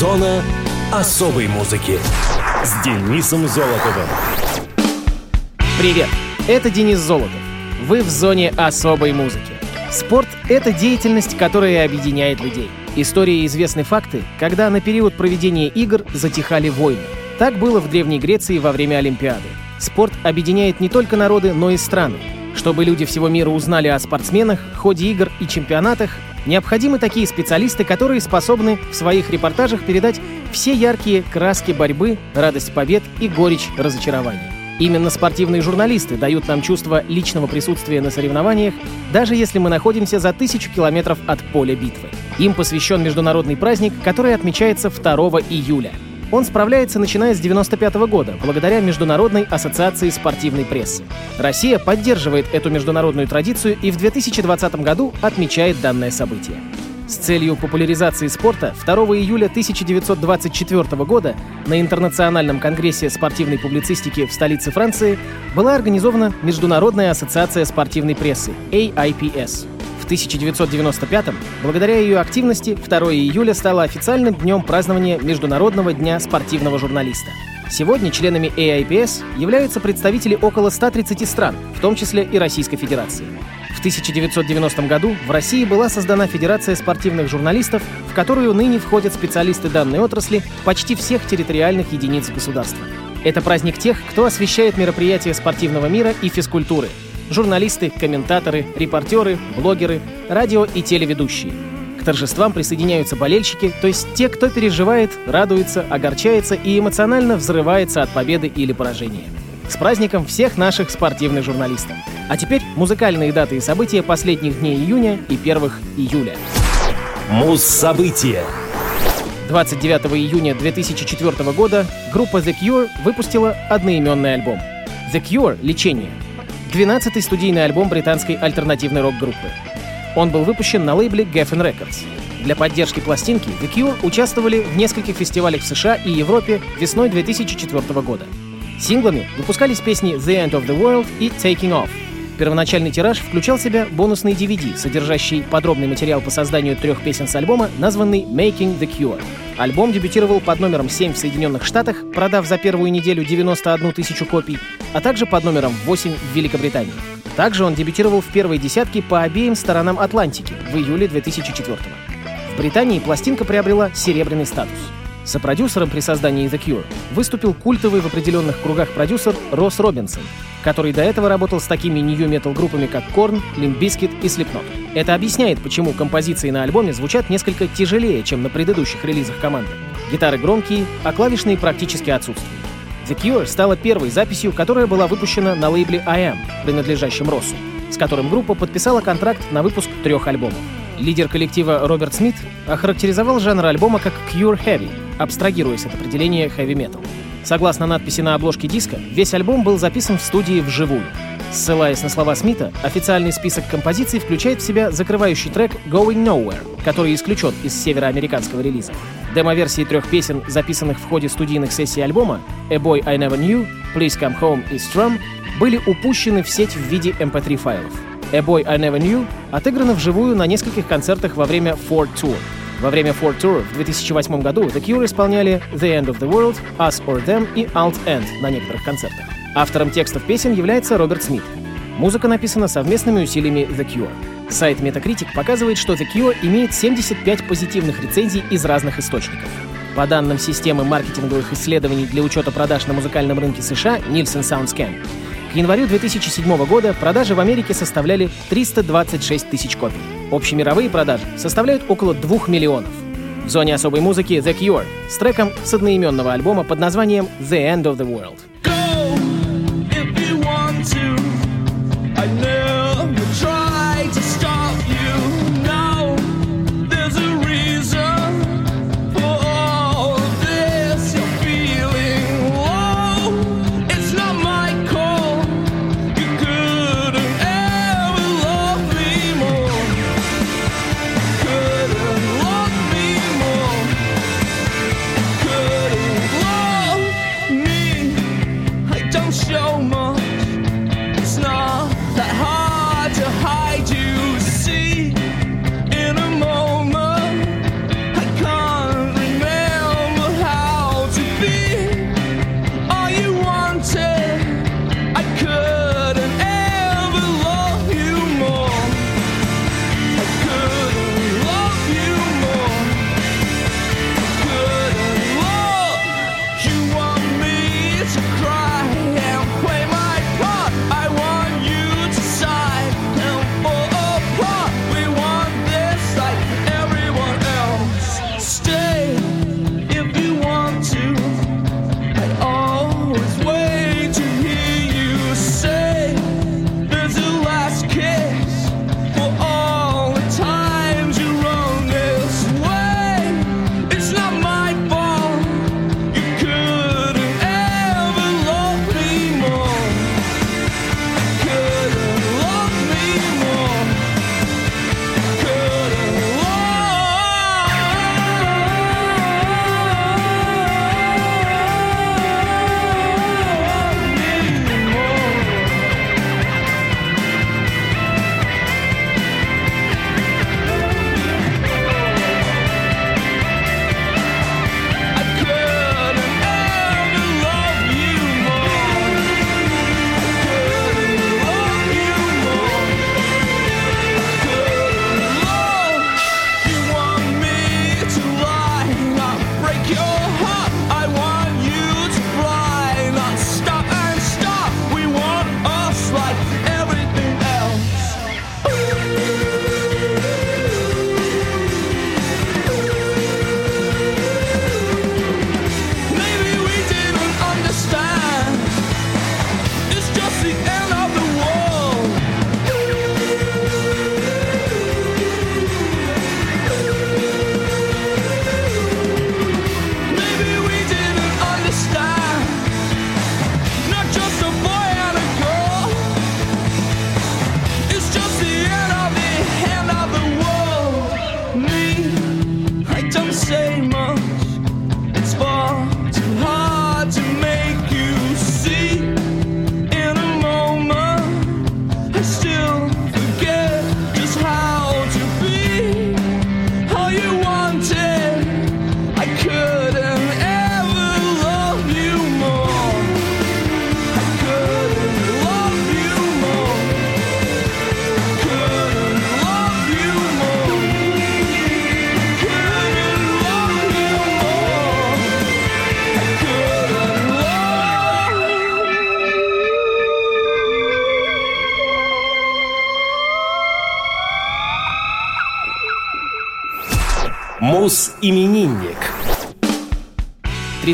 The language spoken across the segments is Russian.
Зона особой музыки с Денисом Золотовым. Привет, это Денис Золотов. Вы в зоне особой музыки. Спорт — это деятельность, которая объединяет людей. Истории известны факты, когда на период проведения игр затихали войны. Так было в Древней Греции во время Олимпиады. Спорт объединяет не только народы, но и страны. Чтобы люди всего мира узнали о спортсменах, ходе игр и чемпионатах, необходимы такие специалисты, которые способны в своих репортажах передать все яркие краски борьбы, радость побед и горечь разочарований. Именно спортивные журналисты дают нам чувство личного присутствия на соревнованиях, даже если мы находимся за тысячу километров от поля битвы. Им посвящен международный праздник, который отмечается 2 июля. Он справляется начиная с 1995 года, благодаря Международной ассоциации спортивной прессы. Россия поддерживает эту международную традицию и в 2020 году отмечает данное событие. С целью популяризации спорта 2 июля 1924 года на Интернациональном конгрессе спортивной публицистики в столице Франции была организована Международная ассоциация спортивной прессы AIPS. В 1995 благодаря ее активности 2 июля стало официальным днем празднования Международного дня спортивного журналиста. Сегодня членами AIPS являются представители около 130 стран, в том числе и Российской Федерации. В 1990 году в России была создана Федерация спортивных журналистов, в которую ныне входят специалисты данной отрасли почти всех территориальных единиц государства. Это праздник тех, кто освещает мероприятия спортивного мира и физкультуры. Журналисты, комментаторы, репортеры, блогеры, радио и телеведущие. К торжествам присоединяются болельщики, то есть те, кто переживает, радуется, огорчается и эмоционально взрывается от победы или поражения. С праздником всех наших спортивных журналистов. А теперь музыкальные даты и события последних дней июня и первых июля. Муз-события. 29 июня 2004 года группа The Cure выпустила одноименный альбом. The Cure — «Лечение». 12-й студийный альбом британской альтернативной рок-группы. Он был выпущен на лейбле Geffen Records. Для поддержки пластинки The Cure участвовали в нескольких фестивалях в США и Европе весной 2004 года. Синглами выпускались песни The End of the World и Taking Off. Первоначальный тираж включал в себя бонусный DVD, содержащий подробный материал по созданию трех песен с альбома, названный Making the Cure. Альбом дебютировал под номером 7 в Соединенных Штатах, продав за первую неделю 91 тысячу копий, а также под номером 8 в Великобритании. Также он дебютировал в первой десятке по обеим сторонам Атлантики в июле 2004 В Британии пластинка приобрела серебряный статус. Сопродюсером при создании The Cure выступил культовый в определенных кругах продюсер Росс Робинсон, который до этого работал с такими нью-метал группами, как Limp Bizkit и Slipknot. Это объясняет, почему композиции на альбоме звучат несколько тяжелее, чем на предыдущих релизах команды. Гитары громкие, а клавишные практически отсутствуют. The Cure стала первой записью, которая была выпущена на лейбле I Am, принадлежащем Россу, с которым группа подписала контракт на выпуск трех альбомов. Лидер коллектива Роберт Смит охарактеризовал жанр альбома как Cure Heavy, абстрагируясь от определения heavy metal. Согласно надписи на обложке диска, весь альбом был записан в студии вживую. Ссылаясь на слова Смита, официальный список композиций включает в себя закрывающий трек Going Nowhere, который исключен из североамериканского релиза. Демо-версии трех песен, записанных в ходе студийных сессий альбома A Boy I Never Knew, Please Come Home и Strum, были упущены в сеть в виде MP3 файлов. A Boy I Never Knew отыграна вживую на нескольких концертах во время Ford Tour. Во время Ford Tour в 2008 году The Cure исполняли The End of the World, Us or Them и Alt End на некоторых концертах. Автором текстов песен является Роберт Смит. Музыка написана совместными усилиями The Cure. Сайт Metacritic показывает, что The Cure имеет 75 позитивных рецензий из разных источников. По данным системы маркетинговых исследований для учета продаж на музыкальном рынке США Nielsen SoundScan, к январю 2007 года продажи в Америке составляли 326 тысяч копий. Общемировые продажи составляют около 2 миллионов. В зоне особой музыки The Cure с треком с одноименного альбома под названием The End of the World.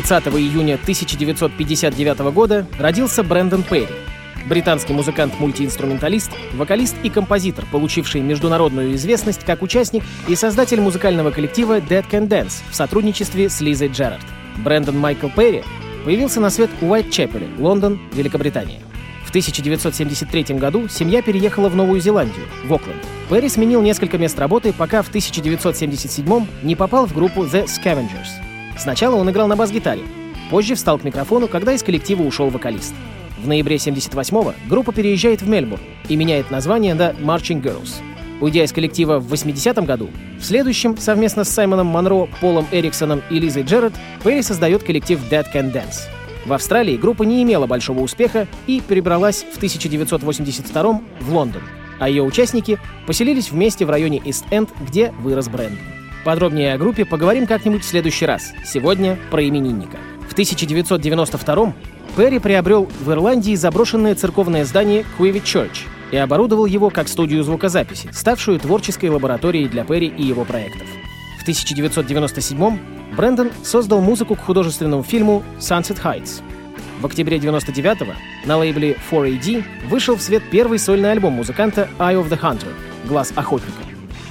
30 июня 1959 года родился Брэндон Перри, британский музыкант-мультиинструменталист, вокалист и композитор, получивший международную известность как участник и создатель музыкального коллектива Dead Can Dance в сотрудничестве с Лизой Джерард. Брэндон Майкл Перри появился на свет у Уайт-Чепеле, Лондон, Великобритания. В 1973 году семья переехала в Новую Зеландию, в Окленд. Перри сменил несколько мест работы, пока в 1977 не попал в группу The Scavengers. Сначала он играл на бас-гитаре, позже встал к микрофону, когда из коллектива ушел вокалист. В ноябре 78-го группа переезжает в Мельбурн и меняет название на Marching Girls. Уйдя из коллектива в 80-м году, в следующем, совместно с Саймоном Монро, Полом Эриксоном и Лизой Джеррет, Перри создает коллектив Dead Can Dance. В Австралии группа не имела большого успеха и перебралась в 1982 в Лондон, а ее участники поселились вместе в районе Ист-Энд, где вырос бренд. Подробнее о группе поговорим как-нибудь в следующий раз. Сегодня про именинника. В 1992 Перри приобрел в Ирландии заброшенное церковное здание Куиви Church и оборудовал его как студию звукозаписи, ставшую творческой лабораторией для Перри и его проектов. В 1997 Брэндон создал музыку к художественному фильму Sunset Heights. В октябре 99-го на лейбле 4AD вышел в свет первый сольный альбом музыканта Eye of the Hunter — «Глаз охотника».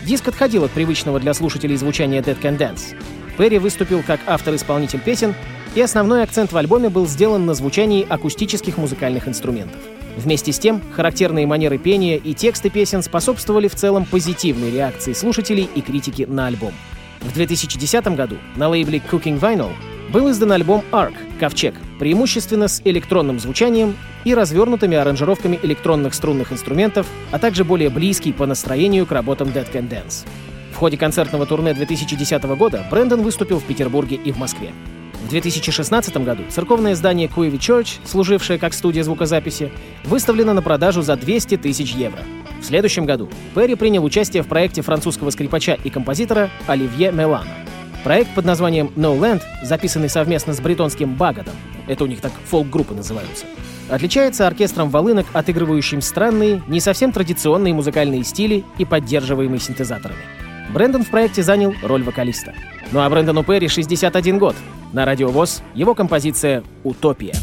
Диск отходил от привычного для слушателей звучания Dead Can Dance. Перри выступил как автор-исполнитель песен, и основной акцент в альбоме был сделан на звучании акустических музыкальных инструментов. Вместе с тем, характерные манеры пения и тексты песен способствовали в целом позитивной реакции слушателей и критики на альбом. В 2010 году на лейбле Cooking Vinyl был издан альбом Arc — «Ковчег», преимущественно с электронным звучанием и развернутыми аранжировками электронных струнных инструментов, а также более близкий по настроению к работам Dead Can Dance. В ходе концертного турне 2010 года Брэндон выступил в Петербурге и в Москве. В 2016 году церковное здание Куеви Church, служившее как студия звукозаписи, выставлено на продажу за 200 тысяч евро. В следующем году Перри принял участие в проекте французского скрипача и композитора Оливье Мелана. Проект под названием No Land, записанный совместно с бритонским Багадом, это у них так фолк-группы называются, отличается оркестром волынок, отыгрывающим странные, не совсем традиционные музыкальные стили и поддерживаемые синтезаторами. Брэндон в проекте занял роль вокалиста. Ну а Брэндону Перри 61 год. На радиовоз его композиция «Утопия».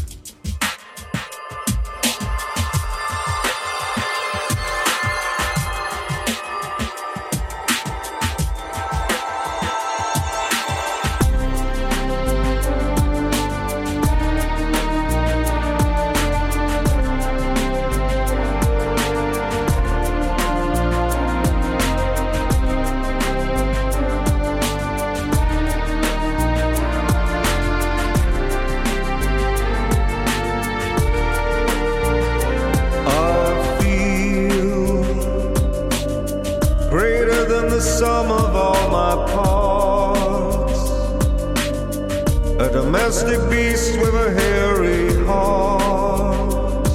Domestic beast with a hairy heart,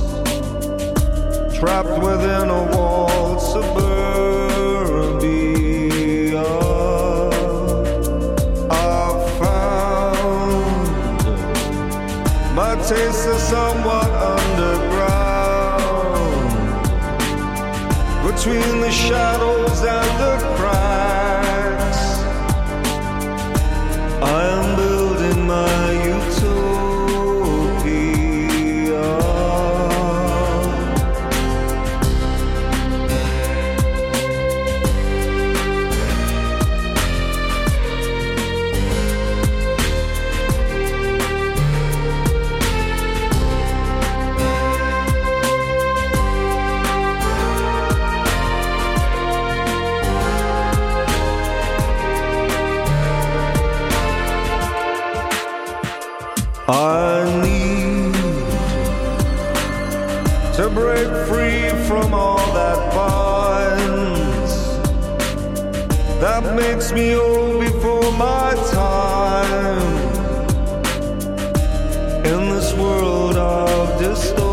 trapped within a walled suburbia. I've found my taste is somewhat underground between the shadows just story.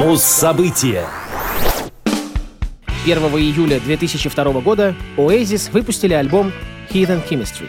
Муз-события. 1 июля 2002 года Oasis выпустили альбом Hidden Chemistry.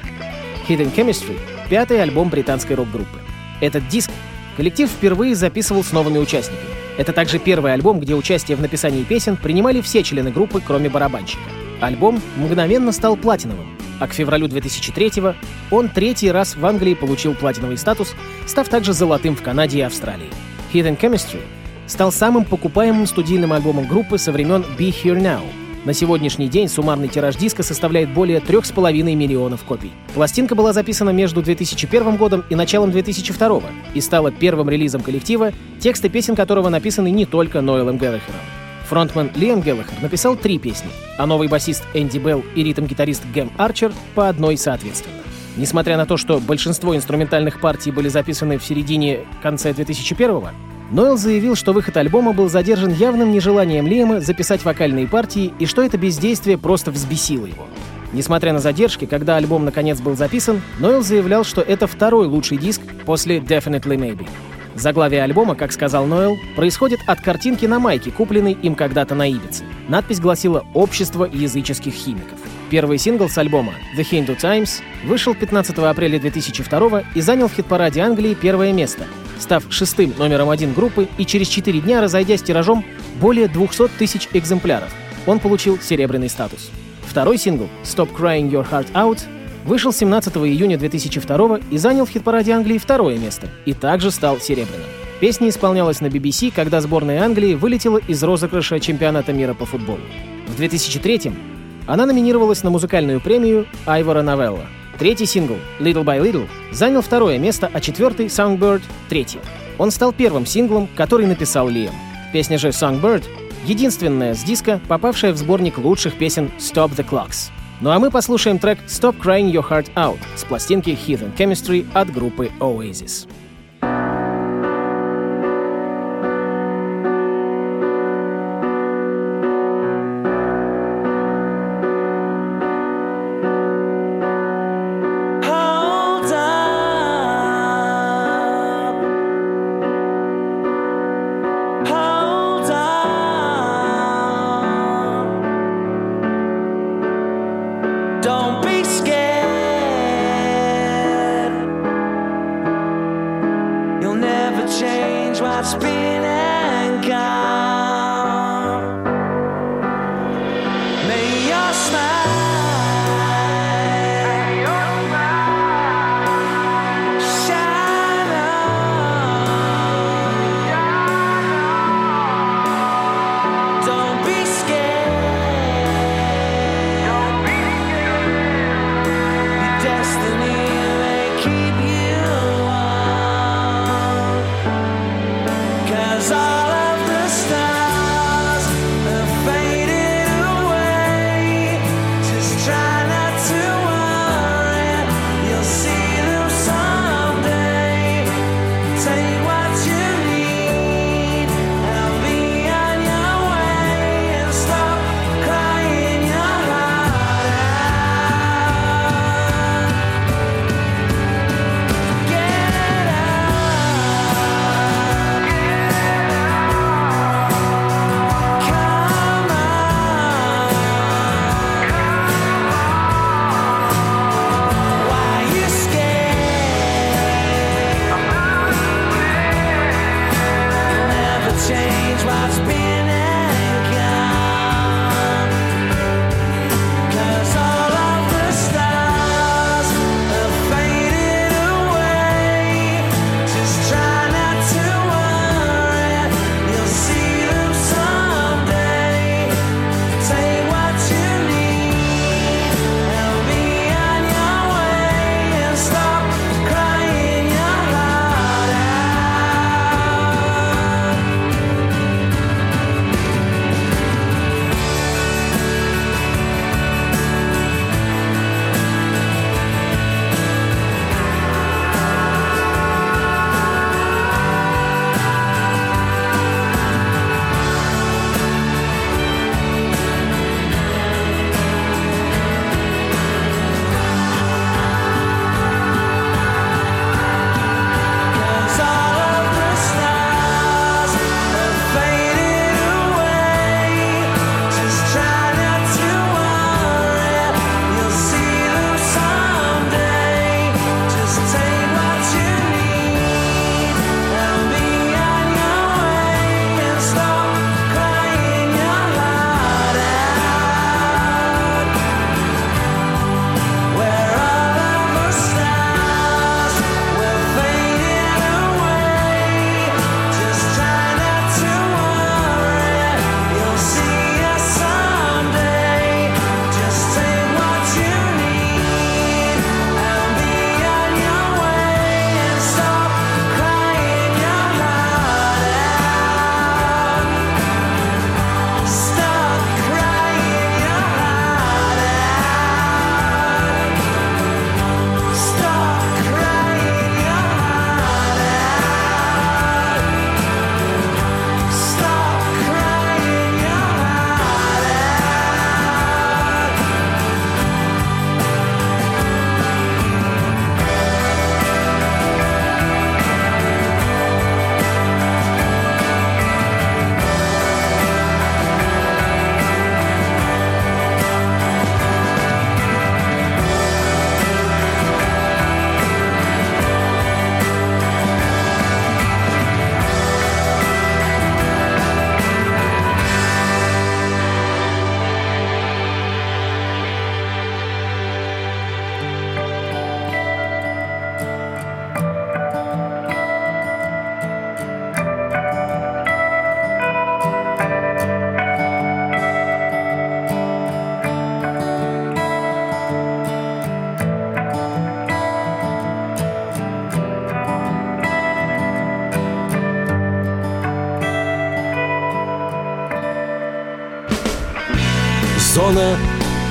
Hidden Chemistry — пятый альбом британской рок-группы. Этот диск коллектив впервые записывал с новыми участниками. Это также первый альбом, где участие в написании песен принимали все члены группы, кроме барабанщика. Альбом мгновенно стал платиновым, а к февралю 2003 он третий раз в Англии получил платиновый статус, став также золотым в Канаде и Австралии. Hidden Chemistry стал самым покупаемым студийным альбомом группы со времен Be Here Now. На сегодняшний день суммарный тираж диска составляет более 3,5 миллионов копий. Пластинка была записана между 2001 годом и началом 2002 и стала первым релизом коллектива, тексты песен которого написаны не только Ноэлом Геллахером. Фронтмен Лиам Геллахер написал три песни, а новый басист Энди Белл и ритм-гитарист Гэм Арчер по одной соответственно. Несмотря на то, что большинство инструментальных партий были записаны в середине-конце 2001-го, Нойл заявил, что выход альбома был задержан явным нежеланием Лиама записать вокальные партии и что это бездействие просто взбесило его. Несмотря на задержки, когда альбом наконец был записан, Нойл заявлял, что это второй лучший диск после Definitely Maybe. Заглавие альбома, как сказал Нойл, происходит от картинки на майке, купленной им когда-то на Ибице. Надпись гласила «Общество языческих химиков». Первый сингл с альбома «The Hindu Times» вышел 15 апреля 2002 и занял в хит-параде Англии первое место, став шестым номером один группы и через четыре дня разойдясь тиражом более 200 тысяч экземпляров. Он получил серебряный статус. Второй сингл «Stop Crying Your Heart Out» вышел 17 июня 2002 и занял в хит-параде Англии второе место и также стал серебряным. Песня исполнялась на BBC, когда сборная Англии вылетела из розыгрыша чемпионата мира по футболу. В 2003 она номинировалась на музыкальную премию Айвора Новелла. Третий сингл «Little by Little» занял второе место, а четвертый «Songbird» — третье. Он стал первым синглом, который написал Лиам. Песня же «Songbird» — единственная с диска, попавшая в сборник лучших песен «Stop the Clocks». Ну а мы послушаем трек «Stop Crying Your Heart Out» с пластинки Hidden Chemistry от группы Oasis.